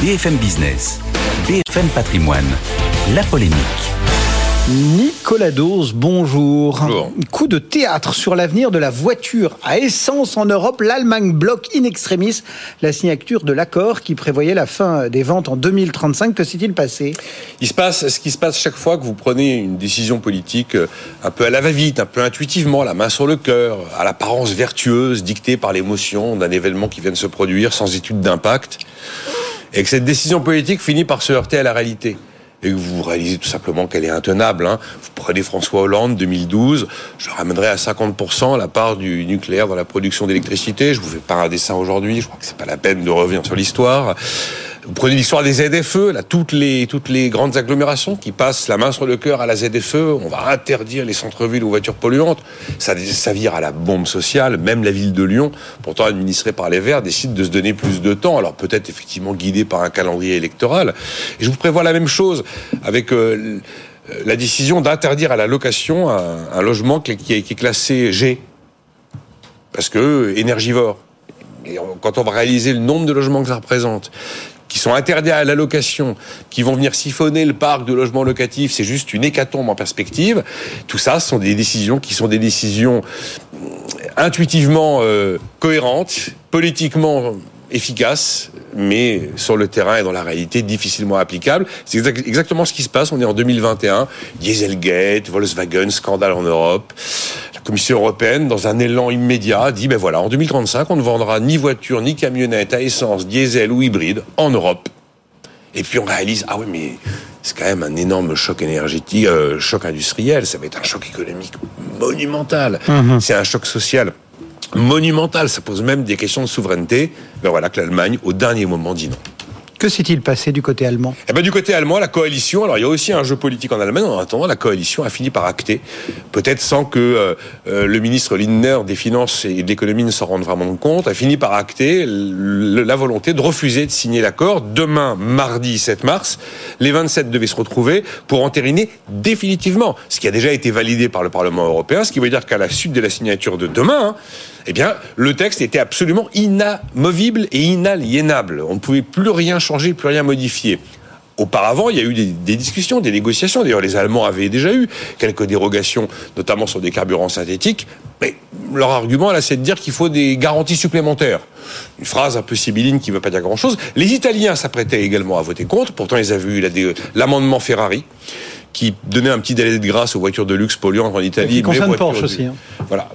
BFM Business, BFM Patrimoine, la polémique. Nicolas Dose, bonjour. Bonjour. Coup de théâtre sur l'avenir de la voiture à essence en Europe. L'Allemagne bloque in extremis la signature de l'accord qui prévoyait la fin des ventes en 2035. Que s'est-il passé? Il se passe ce qui se passe chaque fois que vous prenez une décision politique euh, un peu à la va-vite, un peu intuitivement, la main sur le cœur, à l'apparence vertueuse, dictée par l'émotion d'un événement qui vient de se produire sans étude d'impact, et que cette décision politique finit par se heurter à la réalité. Et que vous réalisez tout simplement qu'elle est intenable. hein. Vous prenez François Hollande, 2012, je ramènerai à 50% la part du nucléaire dans la production d'électricité. Je vous fais pas un dessin aujourd'hui, je crois que c'est pas la peine de revenir sur l'histoire. Vous prenez l'histoire des ZFE, là, toutes les, toutes les grandes agglomérations qui passent la main sur le cœur à la ZFE. On va interdire les centres-villes aux voitures polluantes. Ça, vire à la bombe sociale. Même la ville de Lyon, pourtant administrée par les Verts, décide de se donner plus de temps. Alors peut-être effectivement guidée par un calendrier électoral. Et je vous prévois la même chose avec euh, la décision d'interdire à la location un, logement qui, est classé G. Parce que euh, énergivore. Quand on va réaliser le nombre de logements que ça représente, qui sont interdits à la location, qui vont venir siphonner le parc de logements locatifs, c'est juste une hécatombe en perspective. Tout ça, ce sont des décisions qui sont des décisions euh, intuitivement euh, cohérentes, politiquement efficaces, mais sur le terrain et dans la réalité difficilement applicables. C'est exact- exactement ce qui se passe. On est en 2021, Dieselgate, Volkswagen, scandale en Europe. La Commission européenne, dans un élan immédiat, dit ben voilà, en 2035, on ne vendra ni voiture ni camionnette à essence, diesel ou hybride en Europe. Et puis on réalise, ah oui, mais c'est quand même un énorme choc énergétique, euh, choc industriel, ça va être un choc économique monumental. C'est un choc social monumental, ça pose même des questions de souveraineté. Ben voilà que l'Allemagne, au dernier moment, dit non. Que s'est-il passé du côté allemand? Eh ben, du côté allemand, la coalition, alors il y a aussi un jeu politique en Allemagne, en attendant, la coalition a fini par acter, peut-être sans que euh, euh, le ministre Lindner des Finances et de l'économie ne s'en rende vraiment compte, a fini par acter le- la volonté de refuser de signer l'accord. Demain, mardi 7 mars, les 27 devaient se retrouver pour entériner définitivement ce qui a déjà été validé par le Parlement européen, ce qui veut dire qu'à la suite de la signature de demain, hein, eh bien, le texte était absolument inamovible et inaliénable. On ne pouvait plus rien changer, plus rien modifier. Auparavant, il y a eu des, des discussions, des négociations. D'ailleurs, les Allemands avaient déjà eu quelques dérogations, notamment sur des carburants synthétiques. Mais leur argument, là, c'est de dire qu'il faut des garanties supplémentaires. Une phrase un peu sibylline qui ne veut pas dire grand-chose. Les Italiens s'apprêtaient également à voter contre. Pourtant, ils avaient eu l'amendement Ferrari qui donnait un petit délai de grâce aux voitures de luxe polluantes en Italie. Qui mais concerne Porsche aussi, hein. Voilà.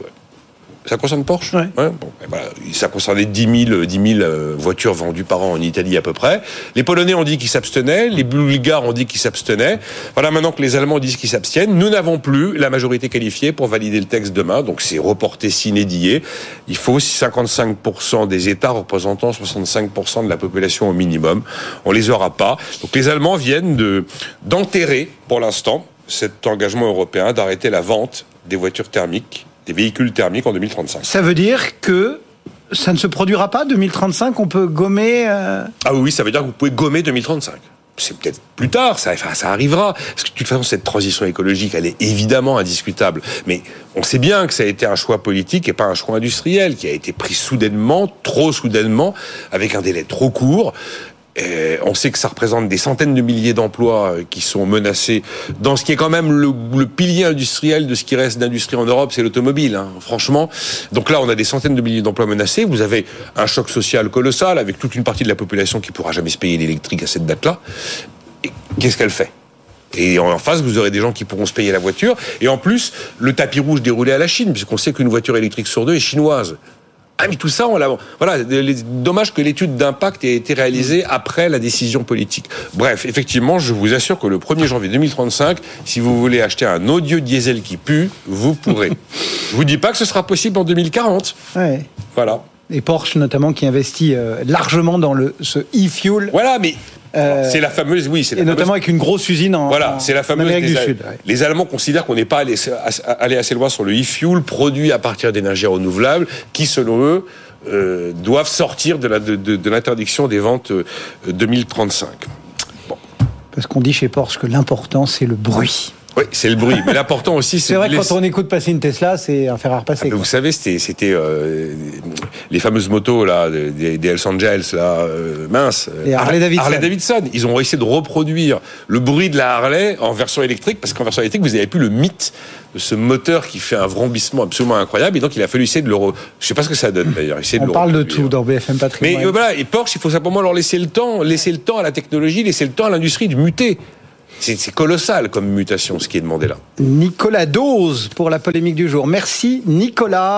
Ça concerne Porsche Ouais. bon, et voilà. Ça concernait 10 000, euh, 10 000 euh, voitures vendues par an en Italie à peu près. Les Polonais ont dit qu'ils s'abstenaient, les Bulgares ont dit qu'ils s'abstenaient. Voilà maintenant que les Allemands disent qu'ils s'abstiennent. Nous n'avons plus la majorité qualifiée pour valider le texte demain, donc c'est reporté sine die. Il faut 55% des États représentant 65% de la population au minimum. On les aura pas. Donc les Allemands viennent de d'enterrer pour l'instant cet engagement européen d'arrêter la vente des voitures thermiques, des véhicules thermiques en 2035. Ça veut dire que ça ne se produira pas 2035 On peut gommer euh, Ah oui, ça veut dire que vous pouvez gommer 2035. C'est peut-être plus tard, ça, enfin, ça arrivera. Parce que de toute façon, cette transition écologique, elle est évidemment indiscutable. Mais on sait bien que ça a été un choix politique et pas un choix industriel, qui a été pris soudainement, trop soudainement, avec un délai trop court. Et on sait que ça représente des centaines de milliers d'emplois euh, qui sont menacés dans ce qui est quand même le, pilier industriel de ce qui reste d'industrie en Europe, c'est l'automobile, hein, franchement. Donc là, on a des centaines de milliers d'emplois menacés. Vous avez un choc social colossal avec toute une partie de la population qui pourra jamais se payer l'électrique à cette date-là. Qu'est-ce qu'elle fait? Et en face, vous aurez des gens qui pourront se payer la voiture. Et en plus, le tapis rouge déroulé à la Chine, puisqu'on sait qu'une voiture électrique sur deux est chinoise. Ah, mais tout ça, on l'a. Voilà, dommage que l'étude d'impact ait été réalisée après la décision politique. Bref, effectivement, je vous assure que le 1er janvier 2035, si vous voulez acheter un odieux diesel qui pue, vous pourrez. je vous dis pas que ce sera possible en 2040. ouais. Voilà. Et Porsche notamment qui investit euh, largement dans le, ce e-fuel. Voilà, mais Euh, c'est la fameuse, oui, c'est la Et fameuse- notamment avec une grosse usine en, Voilà, c'est la fameuse. Amérique Les, du Sud. ouais. les Allemands considèrent qu'on n'est pas allé, allé assez loin sur le e-fuel produit à partir d'énergies renouvelables, qui, selon eux, euh, doivent sortir de la- de- de- de l'interdiction des ventes euh, 2035. Parce qu'on dit chez Porsche que l'important c'est le bruit. Oui, c'est le bruit. Mais l'important aussi, c'est C'est vrai que quand on écoute passer une Tesla, c'est un fer à repasser. Ah, mais vous savez, c'était, euh, les fameuses motos là, des, des Hells Angels là, euh, mince. Les Harley-Davidson. Harley Davidson. Ils ont essayé de reproduire le bruit de la Harley en version électrique parce qu'en version électrique, vous n'avez plus le mythe de ce moteur qui fait un vrombissement absolument incroyable. Et donc, il a fallu essayer de le. Re... Je sais pas ce que ça donne d'ailleurs. On le parle de tout dans BFM Mais Patrimoine. euh, voilà, et Porsche, il faut simplement leur laisser le temps, laisser le temps à la technologie, laisser le temps à l'industrie de muter. C'est, colossal comme mutation, ce qui est demandé là. Nicolas Dose pour la polémique du jour. Merci Nicolas.